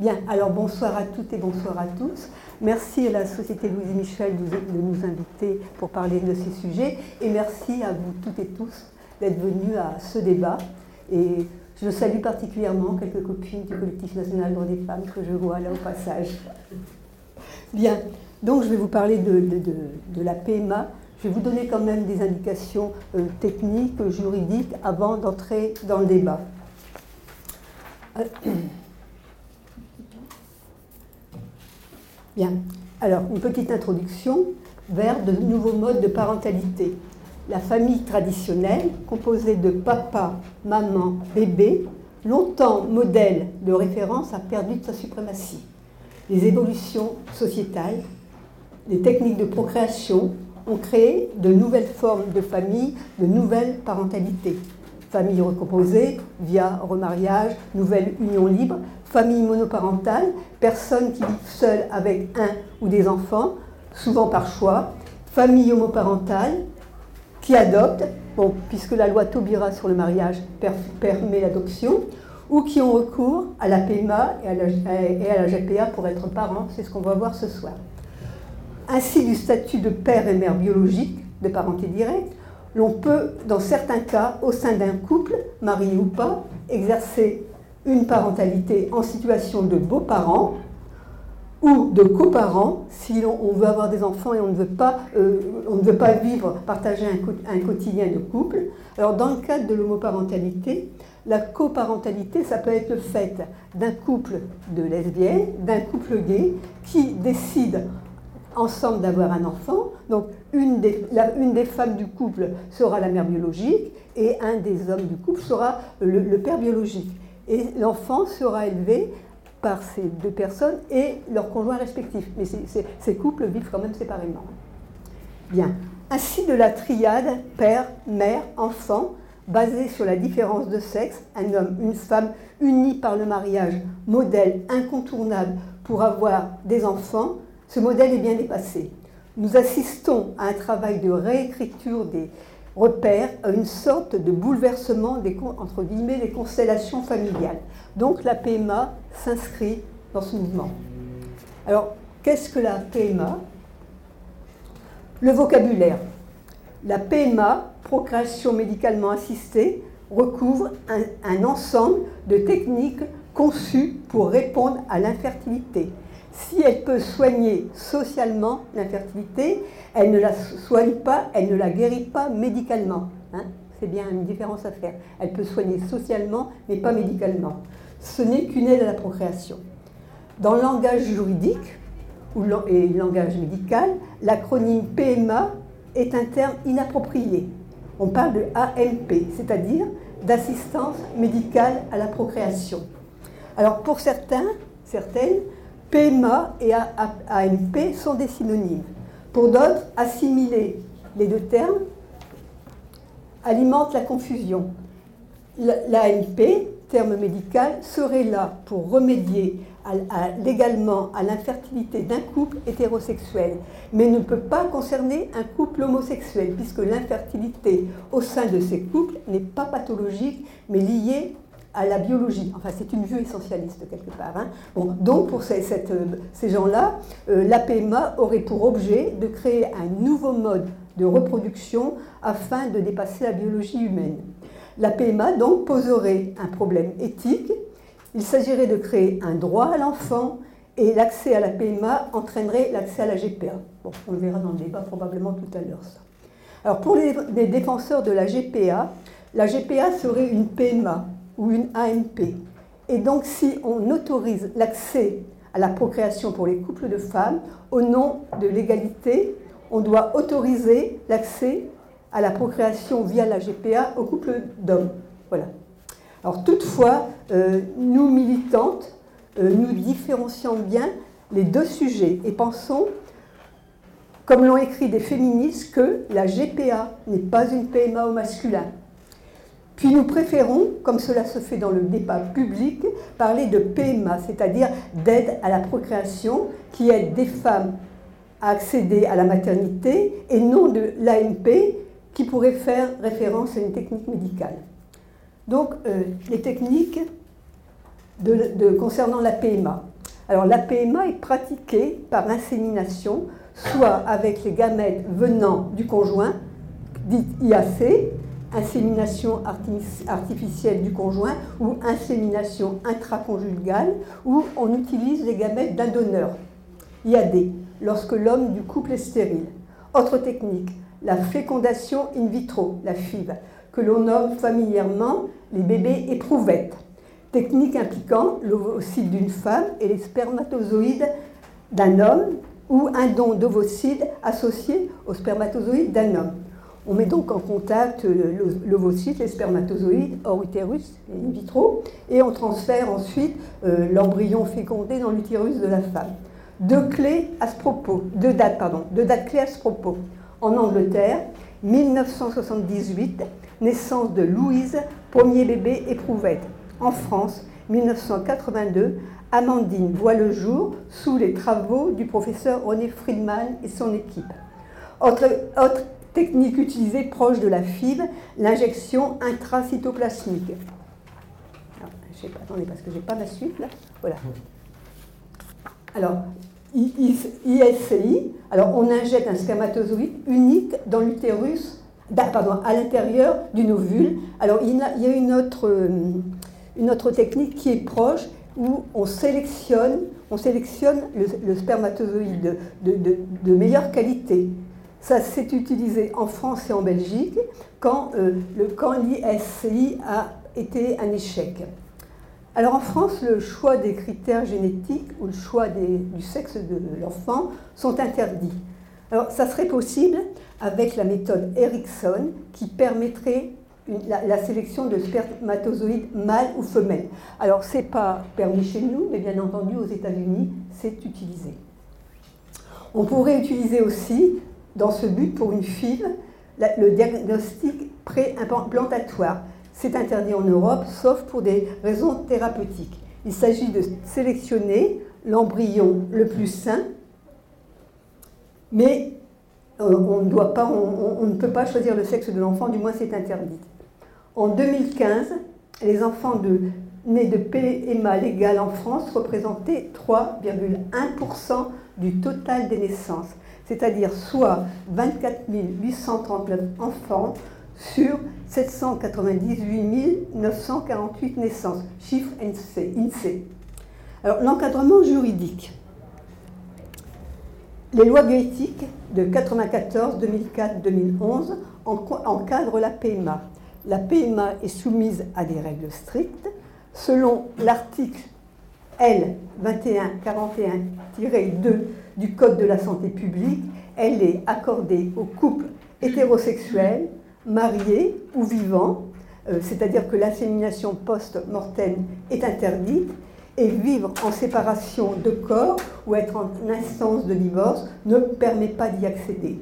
Bien, alors bonsoir à toutes et bonsoir à tous. Merci à la Société Louise Michel de nous inviter pour parler de ces sujets et merci à vous toutes et tous d'être venus à ce débat. Et je salue particulièrement quelques copines du collectif national droit des femmes que je vois là au passage. Bien, donc je vais vous parler de, la PMA. Je vais vous donner quand même des indications euh, techniques, juridiques, avant d'entrer dans le débat. Euh, Alors, une petite introduction vers de nouveaux modes de parentalité. La famille traditionnelle, composée de papa, maman, bébé, longtemps modèle de référence, a perdu sa suprématie. Les évolutions sociétales, les techniques de procréation ont créé de nouvelles formes de famille, de nouvelles parentalités. Famille recomposée via remariage, nouvelle union libre, famille monoparentale, personnes qui vivent seules avec un ou des enfants, souvent par choix, famille homoparentale, qui adoptent, puisque la loi Taubira sur le mariage permet l'adoption, ou qui ont recours à la PMA et à la, et pour être parents, c'est ce qu'on va voir ce soir. Ainsi, du statut de père et mère biologique, de parenté directe, l'on peut, dans certains cas, au sein d'un couple, marié ou pas, exercer une parentalité en situation de beaux-parents ou de coparents si on veut avoir des enfants et on ne veut pas, euh, on ne veut pas vivre, partager un, quotidien de couple. Alors dans le cadre de l'homoparentalité, la coparentalité, ça peut être le fait d'un couple de lesbiennes, d'un couple gay qui décide ensemble d'avoir un enfant. Donc une des, une des, femmes du couple sera la mère biologique et un des hommes du couple sera le père biologique et l'enfant sera élevé par ces deux personnes et leurs conjoints respectifs. Mais ces couples vivent quand même séparément. Bien. Ainsi de la triade père, mère, enfant, basée sur la différence de sexe, un homme, une femme unis par le mariage, modèle incontournable pour avoir des enfants, ce modèle est bien dépassé. Nous assistons à un travail de réécriture des, repère une sorte de bouleversement des, constellations familiales. Donc la PMA s'inscrit dans ce mouvement. Alors, qu'est-ce que la PMA Le vocabulaire. La PMA, procréation médicalement assistée, recouvre un ensemble de techniques conçues pour répondre à l'infertilité. Si elle peut soigner socialement l'infertilité, elle ne la soigne pas, elle ne la guérit pas médicalement. Hein. C'est bien une différence à faire. Elle peut soigner socialement, mais pas médicalement. Ce n'est qu'une aide à la procréation. Dans le langage juridique et le langage médical, l'acronyme PMA est un terme inapproprié. On parle de AMP, c'est-à-dire d'assistance médicale à la procréation. Alors pour certains, certaines, PMA et AMP sont des synonymes. Pour d'autres, assimiler les deux termes alimente la confusion. L'AMP, terme médical, serait là pour remédier légalement à l'infertilité d'un couple hétérosexuel, mais ne peut pas concerner un couple homosexuel, puisque l'infertilité au sein de ces couples n'est pas pathologique, mais liée à la biologie. Enfin, c'est une vue essentialiste quelque part. Hein. Bon, donc, pour ces, euh, gens-là, euh, la PMA aurait pour objet de créer un nouveau mode de reproduction afin de dépasser la biologie humaine. La PMA, donc, poserait un problème éthique. Il s'agirait de créer un droit à l'enfant et l'accès à la PMA entraînerait l'accès à la GPA. Bon, on le verra dans le débat probablement tout à l'heure. Alors, pour les, les défenseur de la GPA, la GPA serait une PMA ou une AMP. Et donc si on autorise l'accès à la procréation pour les couples de femmes, au nom de l'égalité, on doit autoriser l'accès à la procréation via la GPA aux couples d'hommes. Voilà. Alors toutefois, euh, nous militantes, euh, nous différencions bien les deux sujets et pensons, comme l'ont écrit des féministes, que la GPA n'est pas une PMA au masculin. Puis nous préférons, comme cela se fait dans le débat public, parler de PMA, c'est-à-dire d'aide à la procréation, qui aide des femmes à accéder à la maternité, et non de l'AMP, qui pourrait faire référence à une technique médicale. Donc euh, les techniques concernant la PMA. Alors la PMA est pratiquée par insémination, soit avec les gamètes venant du conjoint, dite IAC, insémination artificielle du conjoint, ou insémination intraconjugale, où on utilise les gamètes d'un donneur, IAD, lorsque l'homme du couple est stérile. Autre technique, la fécondation in vitro, la FIV, que l'on nomme familièrement les bébés éprouvettes. Technique impliquant l'ovocyte d'une femme et les spermatozoïdes d'un homme ou un don d'ovocytes associé aux spermatozoïdes d'un homme. On met donc en contact l'ovocyte, les spermatozoïdes hors utérus, in vitro, et on transfère ensuite euh, l'embryon fécondé dans l'utérus de la femme. Deux clés à ce propos, deux dates, pardon, deux dates clés à ce propos. En Angleterre, 1978, naissance de Louise, premier bébé éprouvette. En France, 1982, Amandine voit le jour sous les travaux du professeur René Friedman et son équipe. Technique utilisée proche de la FIV, l'injection intracytoplasmique. Alors, je attendez, parce que je n'ai pas ma suite là. Alors, ISCI, on injecte un spermatozoïde unique dans l'utérus, pardon, à l'intérieur d'une ovule. Alors il y a une autre, euh, une autre technique qui est proche où on sélectionne, on sélectionne le, spermatozoïde de, de, meilleure qualité. Ça s'est utilisé en France et en Belgique quand, euh, quand l'ISCI a été un échec. Alors en France, le choix des critères génétiques ou le choix du sexe de l'enfant sont interdits. Alors ça serait possible avec la méthode Erickson qui permettrait la, sélection de spermatozoïdes mâles ou femelles. Alors ce n'est pas permis chez nous, mais bien entendu aux États-Unis, c'est utilisé. On pourrait utiliser aussi, dans ce but pour une fille, le diagnostic pré-implantatoire c'est interdit en Europe, sauf pour des raisons thérapeutiques. Il s'agit de sélectionner l'embryon le plus sain, mais on, ne peut pas choisir le sexe de l'enfant, du moins c'est interdit. En 2015, les enfants de, nés de PMA légal en France représentaient 3,1% du total des naissances, c'est-à-dire soit 24 839 enfants sur 798 948 naissances, chiffre INSEE. Alors, l'encadrement juridique. Les lois bioéthiques de 94, 2004, 2011 encadrent la PMA. La PMA est soumise à des règles strictes. Selon l'article L 2141-2 du Code de la santé publique, elle est accordée aux couples hétérosexuels mariés ou vivants, euh, c'est-à-dire que l'insémination post-mortem est interdite, et vivre en séparation de corps ou être en instance de divorce ne permet pas d'y accéder.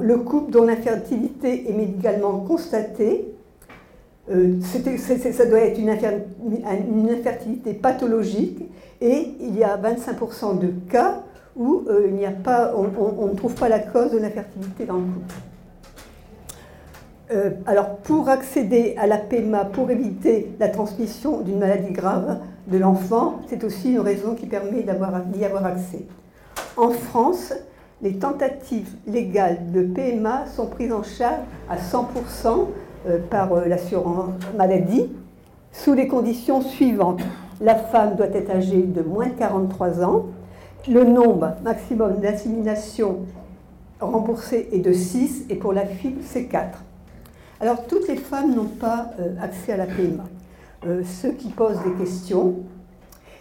Le couple dont l'infertilité est médicalement constatée, euh, ça doit être une, infertilité pathologique et il y a 25% de cas où euh, il a pas, on ne trouve pas la cause de l'infertilité dans le couple. Euh, alors, pour accéder à la PMA, pour éviter la transmission d'une maladie grave de l'enfant, c'est aussi une raison qui permet d'y avoir, accès. En France, les tentatives légales de PMA sont prises en charge à 100% euh, par euh, l'assurance maladie sous les conditions suivantes. La femme doit être âgée de moins de 43 ans. Le nombre maximum d'inséminations remboursées est de 6 et pour la fille, c'est 4. Alors, toutes les femmes n'ont pas euh, accès à la PMA. Euh, ce qui posent des questions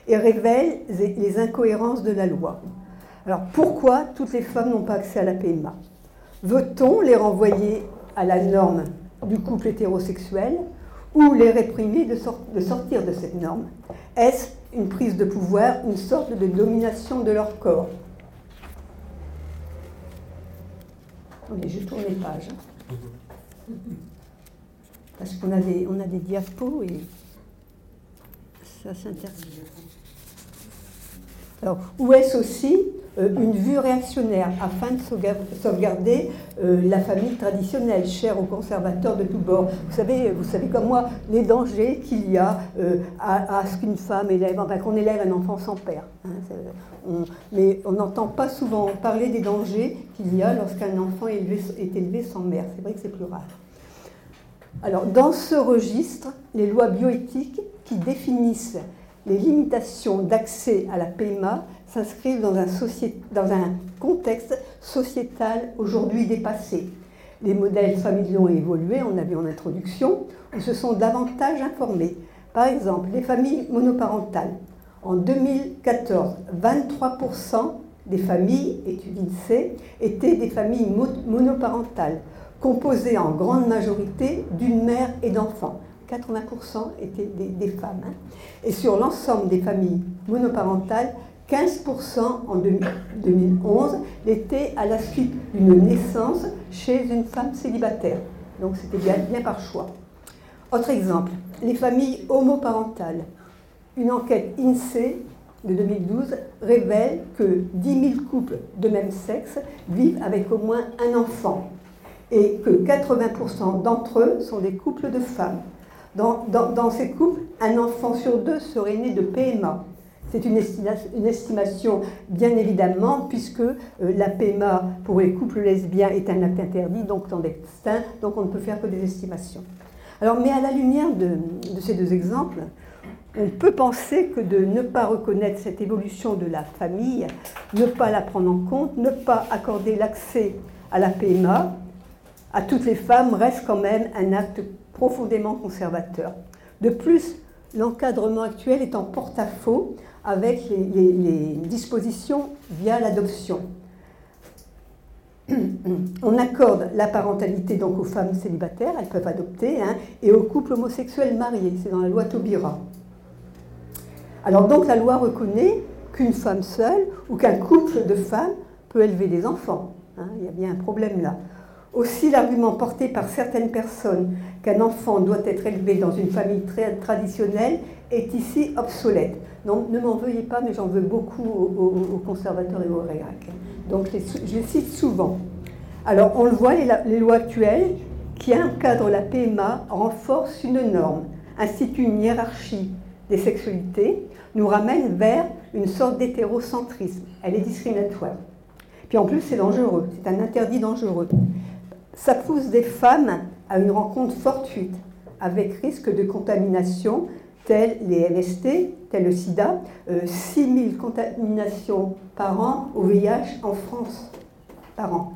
et révèlent les incohérences de la loi. Alors, pourquoi toutes les femmes n'ont pas accès à la PMA Veut-on les renvoyer à la norme du couple hétérosexuel ou les réprimer de, sortir de cette norme Est-ce une prise de pouvoir, une sorte de domination de leur corps? Attendez, je tourne les pages. Parce qu'on a des, on a des diapos et ça s'interdit. Alors, où est-ce aussi une vue réactionnaire afin de sauvegarder euh, la famille traditionnelle, chère aux conservateurs de tous bords. Vous savez, vous savez comme moi les dangers qu'il y a euh, à, ce qu'une femme élève, enfin qu'on élève un enfant sans père. Hein, mais on n'entend pas souvent parler des dangers qu'il y a lorsqu'un enfant est élevé sans mère. C'est vrai que c'est plus rare. Alors, dans ce registre, les lois bioéthiques qui définissent les limitations d'accès à la PMA s'inscrivent dans un, contexte sociétal aujourd'hui dépassé. Les modèles familiaux ont évolué, on a vu en introduction, où se sont davantage informés. Par exemple, les familles monoparentales. En 2014, 23% des familles, études INSEE, étaient des familles monoparentales, composées en grande majorité d'une mère et d'enfants. 80% étaient des, femmes. Hein. Et sur l'ensemble des familles monoparentales, 15% en 2011 l'étaient à la suite d'une naissance chez une femme célibataire. Donc c'était bien, bien par choix. Autre exemple, les familles homoparentales. Une enquête INSEE de 2012 révèle que 10 000 couples de même sexe vivent avec au moins un enfant et que 80% d'entre eux sont des couples de femmes. Dans, ces couples, un enfant sur deux serait né de PMA. C'est une, estimation, bien évidemment, puisque euh, la PMA pour les couples lesbiens est un acte interdit, donc clandestin, donc on ne peut faire que des estimations. Alors, mais à la lumière de, de ces deux exemples, on peut penser que de ne pas reconnaître cette évolution de la famille, ne pas la prendre en compte, ne pas accorder l'accès à la PMA à toutes les femmes reste quand même un acte profondément conservateur. De plus, l'encadrement actuel est en porte-à-faux avec les, dispositions via l'adoption. On accorde la parentalité donc aux femmes célibataires, elles peuvent adopter, hein, et aux couples homosexuels mariés, c'est dans la loi Taubira. Alors donc la loi reconnaît qu'une femme seule ou qu'un couple de femmes peut élever des enfants. Hein, il y a bien un problème là. Aussi, l'argument porté par certaines personnes qu'un enfant doit être élevé dans une famille très traditionnelle est ici obsolète. Non, ne m'en veuillez pas, mais j'en veux beaucoup aux, conservateurs et aux réacs. Donc, je les cite souvent. Alors, on le voit, les, lois actuelles qui encadrent la PMA renforcent une norme, instituent une hiérarchie des sexualités, nous ramènent vers une sorte d'hétérocentrisme. Elle est discriminatoire. Puis en plus, c'est dangereux, c'est un interdit dangereux ça pousse des femmes à une rencontre fortuite, avec risque de contamination, telles les MST, tel le sida, 6 euh, 000 contaminations par an au VIH en France par an.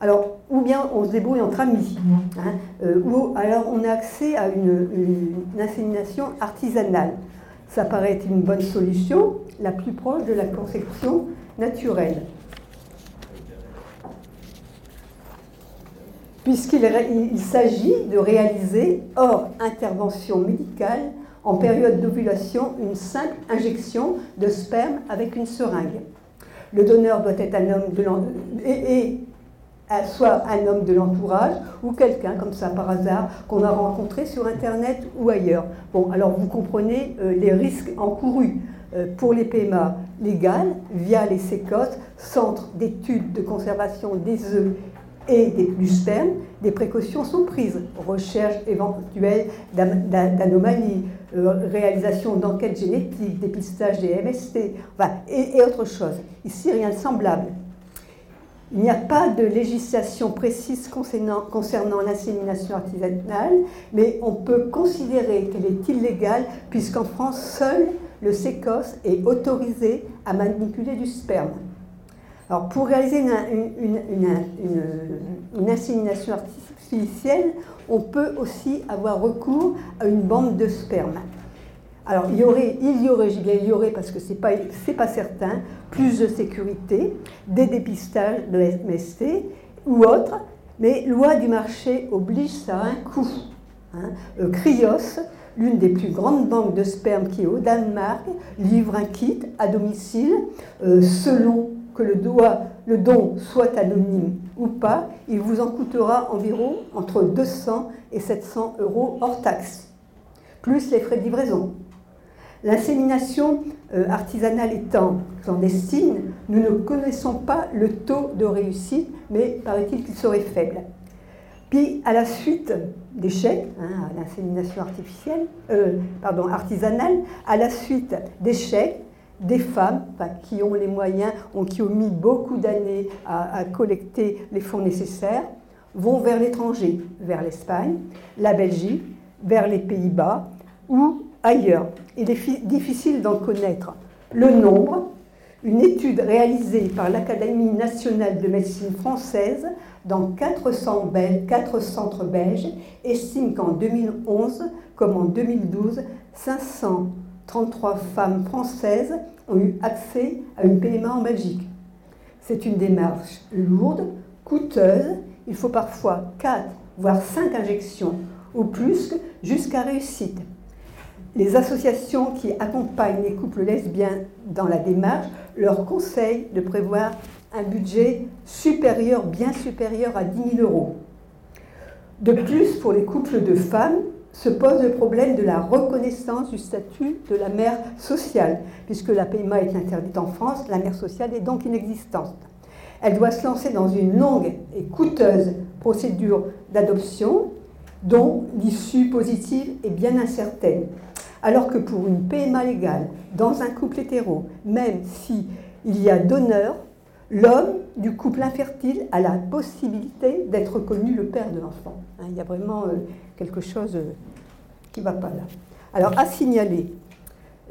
Alors, ou bien on se débrouille entre amis, hein, euh, ou alors on a accès à une, une, insémination artisanale. Ça paraît être une bonne solution, la plus proche de la conception naturelle. puisqu'il s'agit de réaliser, hors intervention médicale, en période d'ovulation, une simple injection de sperme avec une seringue. Le donneur doit être un homme de et, de l'entourage ou quelqu'un comme ça par hasard qu'on a rencontré sur Internet ou ailleurs. Bon, alors vous comprenez euh, les risques encourus euh, pour les PMA légales via les CECOS, Centres d'études de conservation des œufs et des spermes, des précautions sont prises. Recherche éventuelle d'anomalies, euh, réalisation d'enquêtes génétiques, dépistage des MST, et, autre chose. Ici, rien de semblable. Il n'y a pas de législation précise concernant, l'insémination artisanale, mais on peut considérer qu'elle est illégale puisqu'en France, seul le sécos est autorisé à manipuler du sperme. Alors, pour réaliser une, insémination artificielle, on peut aussi avoir recours à une bande de sperme. Alors, il y aurait, il y aurait, bien il y aurait parce que ce n'est pas, pas certain, plus de sécurité, des dépistages de MST ou autres, mais loi du marché oblige ça à un coût. Hein. Euh, Cryos, l'une des plus grandes banques de sperme qui est au Danemark, livre un kit à domicile euh, selon le, don soit anonyme ou pas, il vous en coûtera environ entre 200 et 700 euros hors taxes, plus les frais de livraison. L'insémination euh, artisanale étant clandestine, nous ne connaissons pas le taux de réussite, mais paraît-il qu'il serait faible. Puis, à la suite d'échecs, hein, l'insémination artificielle, euh, artisanale, à la suite d'échecs, des femmes qui ont les moyens, qui ont mis beaucoup d'années à, collecter les fonds nécessaires, vont vers l'étranger, vers l'Espagne, la Belgique, vers les Pays-Bas ou ailleurs. Il est difficile d'en connaître le nombre. Une étude réalisée par l'Académie nationale de médecine française dans 400, centres belges estime qu'en 2011 comme en 2012, 533 femmes françaises ont eu accès à une PMA en Belgique. C'est une démarche lourde, coûteuse. Il faut parfois 4 voire 5 injections ou plus jusqu'à réussite. Les associations qui accompagnent les couples lesbiens dans la démarche leur conseillent de prévoir un budget supérieur, bien supérieur à 10 000 euros. De plus, pour les couples de femmes, se pose le problème de la reconnaissance du statut de la mère sociale, puisque la PMA est interdite en France, la mère sociale est donc inexistante. Elle doit se lancer dans une longue et coûteuse procédure d'adoption dont l'issue positive est bien incertaine. Alors que pour une PMA légale, dans un couple hétéro, même s'il il y a donneur, l'homme du couple infertile a la possibilité d'être reconnu le père de l'enfant. Hein, il y a vraiment euh, quelque chose euh, qui ne va pas là. Alors, à signaler,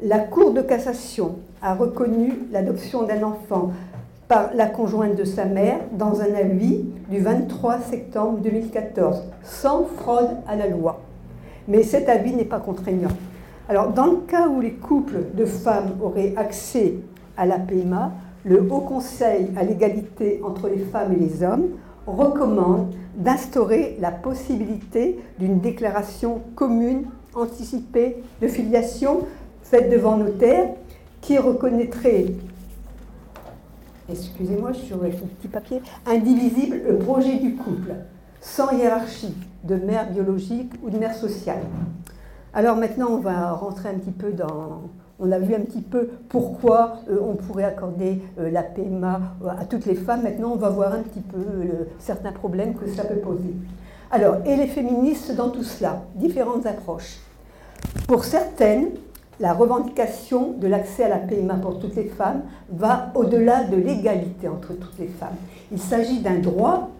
la Cour de cassation a reconnu l'adoption d'un enfant par la conjointe de sa mère dans un avis du 23 septembre 2014, sans fraude à la loi. Mais cet avis n'est pas contraignant. Alors, dans le cas où les couples de femmes auraient accès à la PMA, le Haut Conseil à l'égalité entre les femmes et les hommes recommande d'instaurer la possibilité d'une déclaration commune anticipée de filiation faite devant notaire qui reconnaîtrait excusez-moi, je suis sur un petit papier, indivisible le projet du couple, sans hiérarchie de mère biologique ou de mère sociale. Alors maintenant, on va rentrer un petit peu dans... On a vu un petit peu pourquoi euh, on pourrait accorder euh, la PMA à toutes les femmes. Maintenant, on va voir un petit peu euh, certains problèmes que ça peut poser. Alors, et les féministes dans tout cela? Différentes approches. Pour certaines, la revendication de l'accès à la PMA pour toutes les femmes va au-delà de l'égalité entre toutes les femmes. Il s'agit d'un droit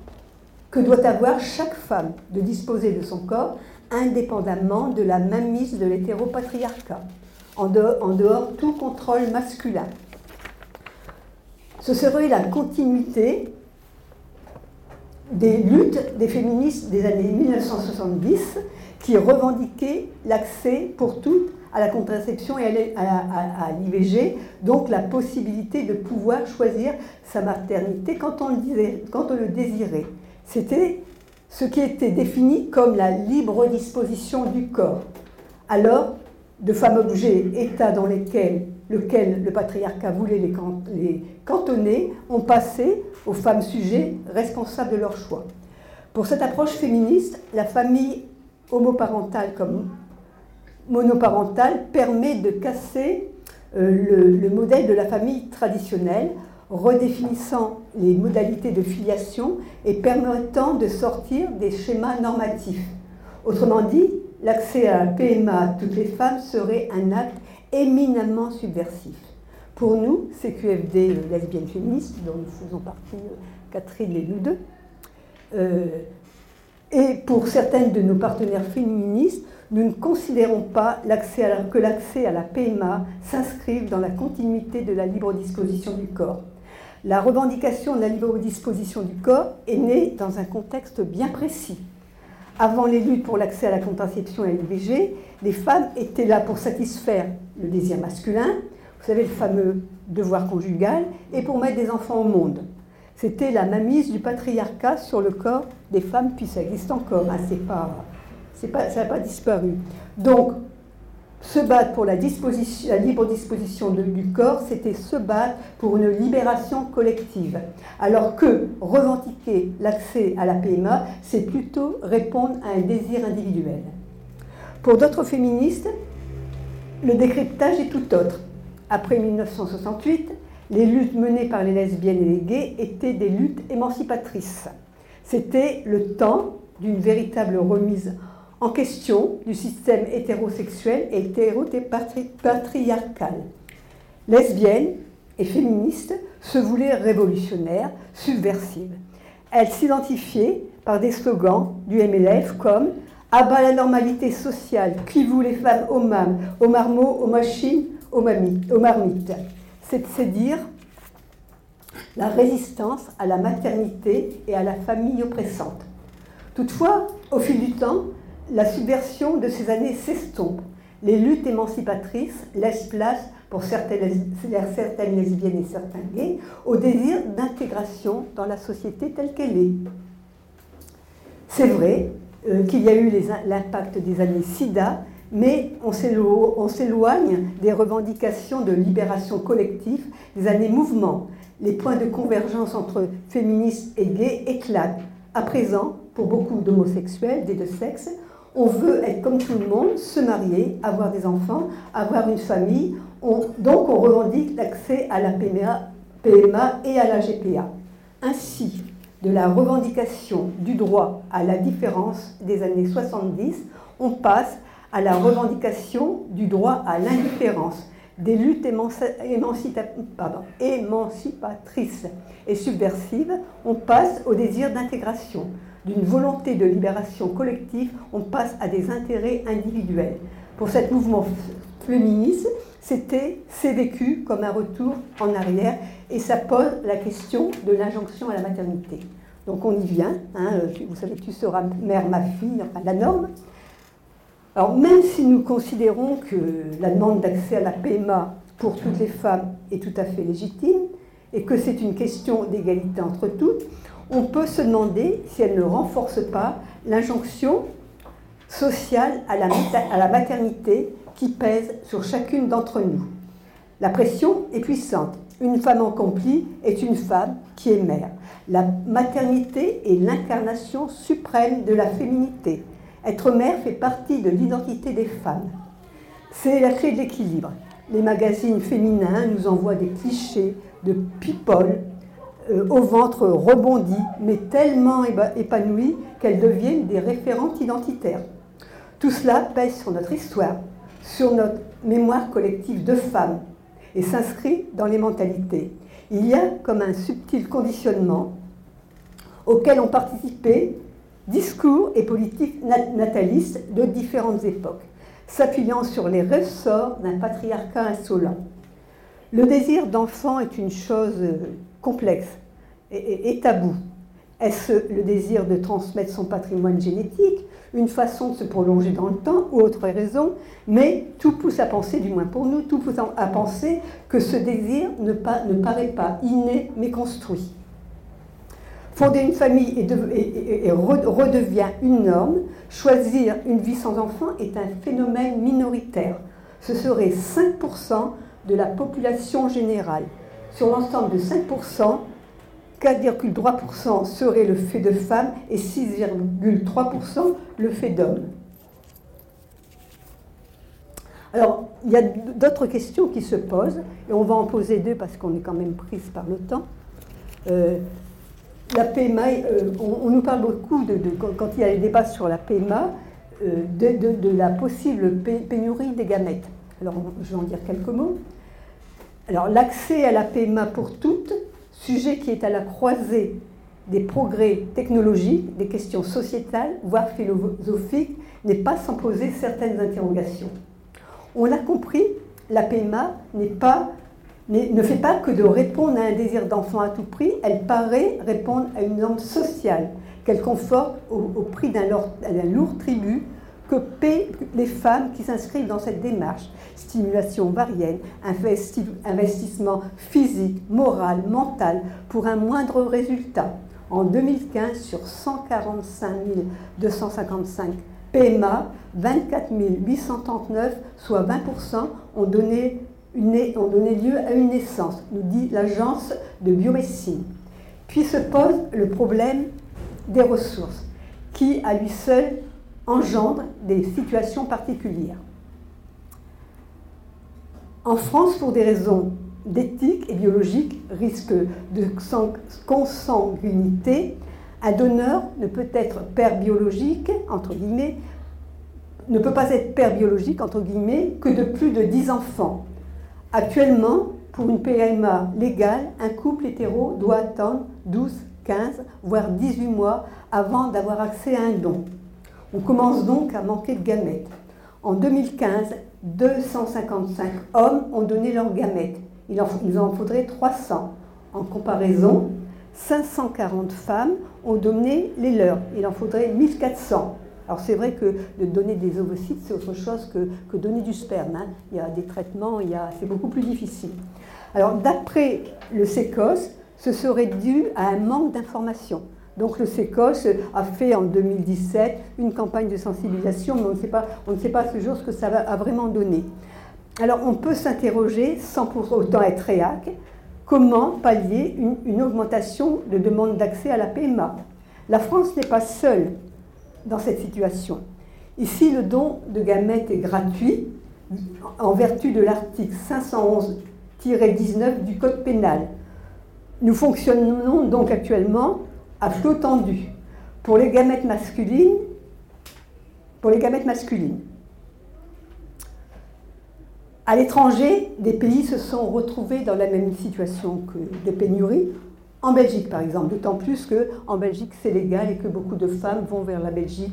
que doit avoir chaque femme de disposer de son corps indépendamment de la mainmise de l'hétéropatriarcat, en dehors, tout contrôle masculin. Ce serait la continuité des luttes des féministes des années 1970 qui revendiquaient l'accès pour toutes à la contraception et à l'IVG, donc la possibilité de pouvoir choisir sa maternité quand on le, quand on le désirait. C'était ce qui était défini comme la libre disposition du corps. Alors, de fameux objets, états dans lesquels lequel le patriarcat voulait les, les cantonner, ont passé aux femmes sujets responsables de leur choix. Pour cette approche féministe, la famille homoparentale comme monoparentale permet de casser euh, le, modèle de la famille traditionnelle, redéfinissant les modalités de filiation et permettant de sortir des schémas normatifs. Autrement dit, l'accès à la PMA à toutes les femmes serait un acte éminemment subversif. Pour nous, CQFD euh, lesbiennes féministes, dont nous faisons partie, euh, Catherine et nous deux, et pour certaines de nos partenaires féministes, nous ne considérons pas que l'accès à la PMA s'inscrive dans la continuité de la libre disposition du corps. La revendication de la libre disposition du corps est née dans un contexte bien précis. Avant les luttes pour l'accès à la contraception et à l'IVG, les femmes étaient là pour satisfaire le désir masculin, vous savez le fameux devoir conjugal, et pour mettre des enfants au monde. C'était la mainmise du patriarcat sur le corps des femmes, puis ça existe encore, hein, c'est pas pas, ça n'a pas disparu. Donc, se battre pour la, libre disposition du corps, c'était se battre pour une libération collective. Alors que revendiquer l'accès à la PMA, c'est plutôt répondre à un désir individuel. Pour d'autres féministes, le décryptage est tout autre. Après 1968, les luttes menées par les lesbiennes et les gays étaient des luttes émancipatrices. C'était le temps d'une véritable remise en question du système hétérosexuel et hétéropatriarcal. Lesbiennes et féministes se voulaient révolutionnaires, subversives. Elles s'identifiaient par des slogans du MLF comme Abat la normalité sociale, qui vous les femmes aux mâmes, aux marmots, aux machines, aux, aux marmites? C'est dire la résistance à la maternité et à la famille oppressante. Toutefois, au fil du temps, la subversion de ces années s'estompe. Les luttes émancipatrices laissent place pour certaines, lesbiennes et certains gays au désir d'intégration dans la société telle qu'elle est. C'est vrai euh, qu'il y a eu l'impact des années SIDA, mais on s'éloigne des revendications de libération collective des années mouvement. Les points de convergence entre féministes et gays éclatent. À présent, pour beaucoup d'homosexuels des deux sexes, on veut être comme tout le monde, se marier, avoir des enfants, avoir une famille. donc on revendique l'accès à la PMA, et à la GPA. Ainsi, de la revendication du droit à la différence des années 70, on passe à la revendication du droit à l'indifférence, des luttes émancipatrices et subversives, on passe au désir d'intégration. D'une volonté de libération collective, on passe à des intérêts individuels. Pour cet mouvement féministe, c'était, c'est vécu comme un retour en arrière et ça pose la question de l'injonction à la maternité. Donc on y vient, hein, vous savez tu seras mère, ma fille, enfin la norme. Alors même si nous considérons que la demande d'accès à la PMA pour toutes les femmes est tout à fait légitime et que c'est une question d'égalité entre toutes, on peut se demander si elle ne renforce pas l'injonction sociale à la, maternité qui pèse sur chacune d'entre nous. La pression est puissante. Une femme accomplie est une femme qui est mère. La maternité est l'incarnation suprême de la féminité. Être mère fait partie de l'identité des femmes. C'est la clé de l'équilibre. Les magazines féminins nous envoient des clichés de people euh, au ventre rebondi, mais tellement épanouis qu'elles deviennent des référentes identitaires. Tout cela pèse sur notre histoire, sur notre mémoire collective de femmes et s'inscrit dans les mentalités. Il y a comme un subtil conditionnement auquel ont participé discours et politiques natalistes de différentes époques, s'appuyant sur les ressorts d'un patriarcat insolent. Le désir d'enfant est une chose euh, complexe et, tabou. Est-ce le désir de transmettre son patrimoine génétique, une façon de se prolonger dans le temps ou autre raison Mais tout pousse à penser, du moins pour nous, tout pousse à penser que ce désir ne, paraît pas inné mais construit. Fonder une famille et, redevient une norme. Choisir une vie sans enfant est un phénomène minoritaire. Ce serait 5% de la population générale. Sur l'ensemble de 5%, 4,3% serait le fait de femmes et 6,3% le fait d'hommes. Alors, il y a d'autres questions qui se posent, et on va en poser deux parce qu'on est quand même prise par le temps. Euh, la PMA, euh, on, nous parle beaucoup, de, quand il y a les débats sur la PMA, euh, de, la possible pénurie des gamètes. Alors, je vais en dire quelques mots. L'accès à la PMA pour toutes, sujet qui est à la croisée des progrès technologiques, des questions sociétales, voire philosophiques, n'est pas sans poser certaines interrogations. On l'a compris, la PMA pas ne fait pas que de répondre à un désir d'enfant à tout prix, elle paraît répondre à une norme sociale qu'elle conforte au, prix d'un lourd tribut que paient les femmes qui s'inscrivent dans cette démarche. Stimulation varienne, investissement physique, moral, mental, pour un moindre résultat. En 2015, sur 145 255 PMA, 24 839, soit 20%, ont donné ont donné lieu à une naissance, nous dit l'agence de biomédecine. Puis se pose le problème des ressources, qui à lui seul engendre des situations particulières. En France, pour des raisons d'éthique et biologique, risque de consanguinité, un donneur ne peut être père biologique, entre guillemets, ne peut pas être père biologique, entre guillemets, que de plus de 10 enfants. Actuellement, pour une PMA légale, un couple hétéro doit attendre 12, 15, voire 18 mois avant d'avoir accès à un don. On commence donc à manquer de gamètes. En 2015, 255 hommes ont donné leurs gamètes. Il en, faudrait 300. En comparaison, 540 femmes ont donné les leurs. Il en faudrait 1400. Alors c'est vrai que de donner des ovocytes, c'est autre chose que, donner du sperme. Hein. Il y a des traitements, c'est beaucoup plus difficile. Alors d'après le SECOS, ce serait dû à un manque d'information. Donc le SECOS a fait en 2017 une campagne de sensibilisation, mais on ne sait pas, on ne sait pas ce jour ce que ça a vraiment donné. Alors on peut s'interroger, sans pour autant être réac, comment pallier une, augmentation de demande d'accès à la PMA. La France n'est pas seule dans cette situation. Ici, le don de gamètes est gratuit en vertu de l'article 511-19 du Code pénal. Nous fonctionnons donc actuellement à flot tendu pour les gamètes masculines. Pour les gamètes masculines. À l'étranger, des pays se sont retrouvés dans la même situation que des pénuries. En Belgique, par exemple, d'autant plus qu'en Belgique, c'est légal et que beaucoup de femmes vont vers la Belgique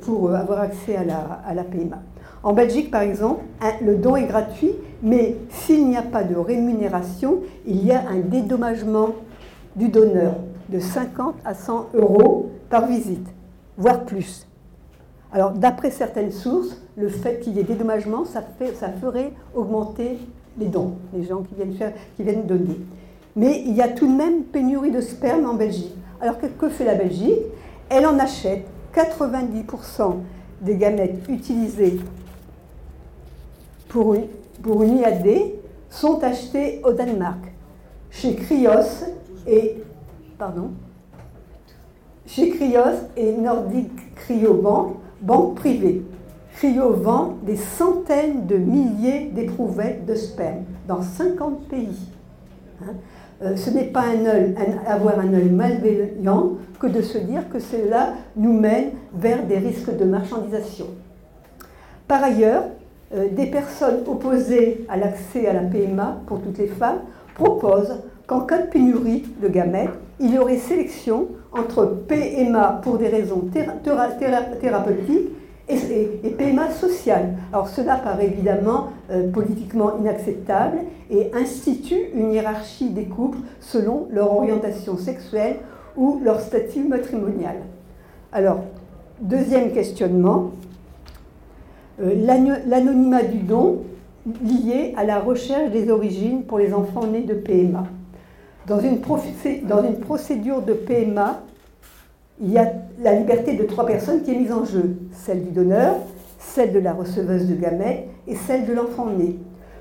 pour avoir accès à la, à la PMA. En Belgique, par exemple, le don est gratuit, mais s'il n'y a pas de rémunération, il y a un dédommagement du donneur de 50 à 100 euros par visite, voire plus. Alors, d'après certaines sources, le fait qu'il y ait dédommagement, ça, ferait augmenter les dons, les gens qui viennent, donner. Mais il y a tout de même pénurie de sperme en Belgique. Alors, que, fait la Belgique? Elle en achète 90% des gamètes utilisées pour une, pour une IAD sont achetées au Danemark, chez Krios et pardon, chez Krios et Nordic Cryobank, banque privée. Cryo des centaines de milliers d'éprouvettes de sperme dans 50 pays. Hein. Euh, ce n'est pas un avoir un œil malveillant que de se dire que cela nous mène vers des risques de marchandisation. Par ailleurs, euh, des personnes opposées à l'accès à la PMA pour toutes les femmes proposent qu'en cas de pénurie de gamètes, il y aurait sélection entre PMA pour des raisons thérapeutiques et, PMA sociale. Alors cela paraît évidemment euh, politiquement inacceptable et institue une hiérarchie des couples selon leur orientation sexuelle ou leur statut matrimonial. Alors, deuxième questionnement, euh, l'anonymat du don lié à la recherche des origines pour les enfants nés de PMA. Dans une, procédure de PMA, il y a la liberté de trois personnes qui est mise en jeu, celle du donneur, celle de la receveuse de gamètes et celle de l'enfant né.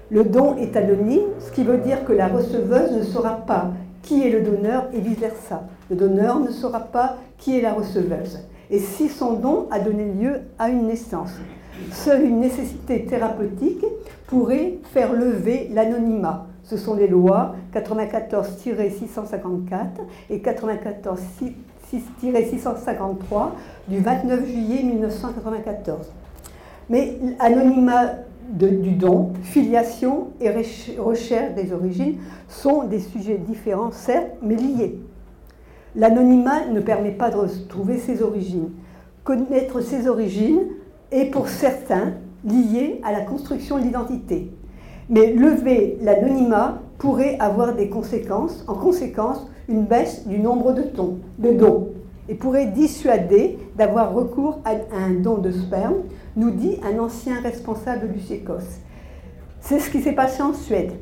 Le don est anonyme, ce qui veut dire que la receveuse ne saura pas qui est le donneur et vice-versa. Le donneur ne saura pas qui est la receveuse. Et si son don a donné lieu à une naissance. Seule une nécessité thérapeutique pourrait faire lever l'anonymat. Ce sont les lois 94-654 et 94-653 du 29 juillet 1994. Mais anonymat du don, filiation et recherche des origines sont des sujets différents, certes, mais liés. L'anonymat ne permet pas de retrouver ses origines. Connaître ses origines est pour certains lié à la construction de l'identité. Mais lever l'anonymat pourrait avoir des conséquences, en conséquence une baisse du nombre de, dons et pourrait dissuader d'avoir recours à un don de sperme, nous dit un ancien responsable du SECOS. C'est ce qui s'est passé en Suède,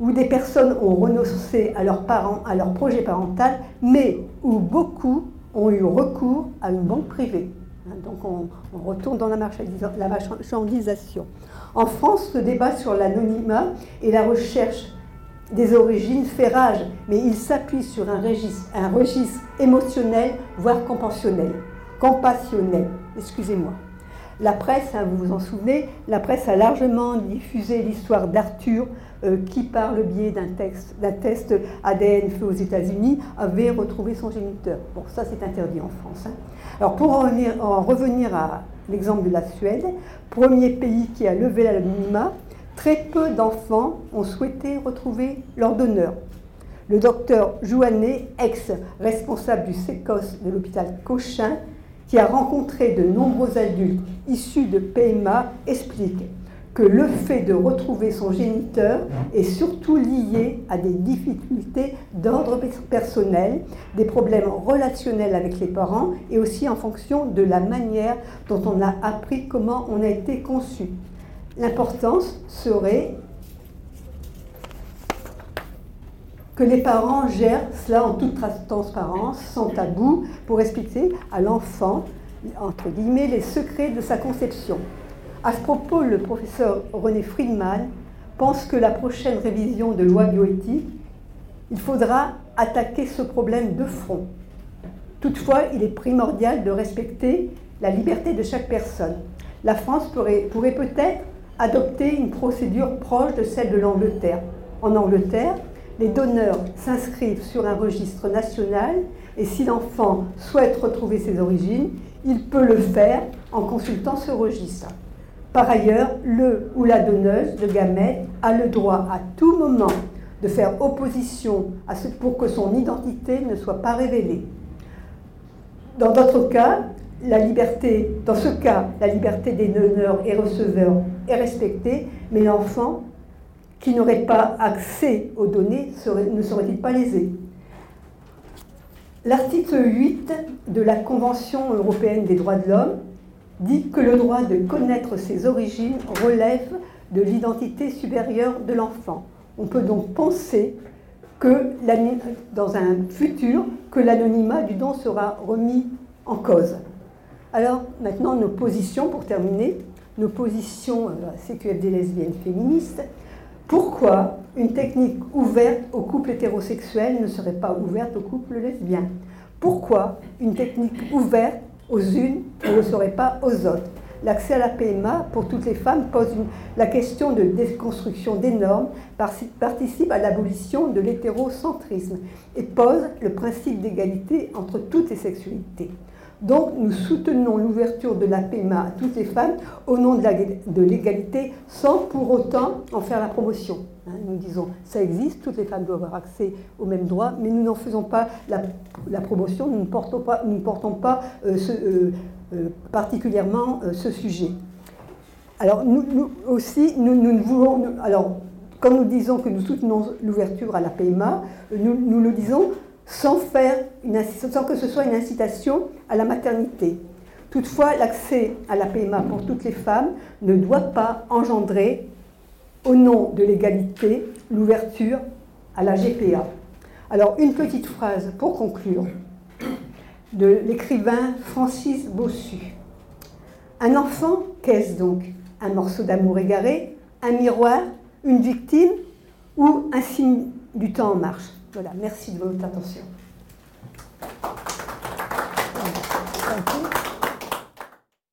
où des personnes ont renoncé à leur, parents, à leur projet parental, mais où beaucoup ont eu recours à une banque privée. Hein, donc on, retourne dans la marchandisation. En France, le débat sur l'anonymat et la recherche des origines fait rage, mais il s'appuie sur un registre, un registre émotionnel, voire compassionnel. Compassionnel, excusez-moi. La presse, hein, vous vous en souvenez, la presse a largement diffusé l'histoire d'Arthur euh, qui, par le biais d'un test ADN fait aux États-Unis, avait retrouvé son géniteur. Bon, ça c'est interdit en France. Hein. Alors pour en revenir, à l'exemple de la Suède, premier pays qui a levé l'anonymat, très peu d'enfants ont souhaité retrouver leur donneur. Le docteur Jouanet, ex-responsable du SECOS de l'hôpital Cochin, qui a rencontré de nombreux adultes issus de PMA, explique que le fait de retrouver son géniteur est surtout lié à des difficultés d'ordre personnel, des problèmes relationnels avec les parents et aussi en fonction de la manière dont on a appris comment on a été conçu. L'importance serait que les parents gèrent cela en toute transparence, sans tabou, pour expliquer à l'enfant, entre guillemets, les secrets de sa conception. À ce propos, le professeur René Friedman pense que la prochaine révision de loi bioéthique, il faudra attaquer ce problème de front. Toutefois, il est primordial de respecter la liberté de chaque personne. La France pourrait, pourrait peut-être adopter une procédure proche de celle de l'Angleterre. En Angleterre, les donneurs s'inscrivent sur un registre national et si l'enfant souhaite retrouver ses origines, il peut le faire en consultant ce registre. Par ailleurs, le ou la donneuse de gamètes a le droit à tout moment de faire opposition pour que son identité ne soit pas révélée. Dans d'autres cas, dans ce cas, la liberté des donneurs et receveurs est respectée, mais l'enfant qui n'aurait pas accès aux données ne serait-il pas lésé L'article 8 de la Convention européenne des droits de l'homme dit que le droit de connaître ses origines relève de l'identité supérieure de l'enfant. On peut donc penser que dans un futur, que l'anonymat du don sera remis en cause. Alors maintenant, nos positions, pour terminer, nos positions euh, CQFD lesbiennes féministes, pourquoi une technique ouverte aux couples hétérosexuels ne serait pas ouverte aux couples lesbiens? Pourquoi une technique ouverte aux unes ne le serait pas aux autres? L'accès à la PMA pour toutes les femmes pose la question de déconstruction des normes, participe à l'abolition de l'hétérocentrisme et pose le principe d'égalité entre toutes les sexualités. Donc nous soutenons l'ouverture de la PMA à toutes les femmes au nom de l'égalité sans pour autant en faire la promotion. Hein, nous disons ça existe, toutes les femmes doivent avoir accès aux mêmes droits, mais nous n'en faisons pas la, promotion, nous ne portons pas, nous ne portons pas euh, euh, euh, particulièrement ce sujet. Alors nous, aussi, nous, nous voulons, alors comme nous disons que nous soutenons l'ouverture à la PMA, nous, nous le disons sans, faire sans que ce soit une incitation à la maternité. Toutefois, l'accès à la PMA pour toutes les femmes ne doit pas engendrer, au nom de l'égalité, l'ouverture à la GPA. Alors, une petite phrase pour conclure de l'écrivain Francis Bossu. Un enfant, qu'est-ce donc? Un morceau d'amour égaré Un miroir Une victime Ou un signe du temps en marche? Voilà, merci de votre attention.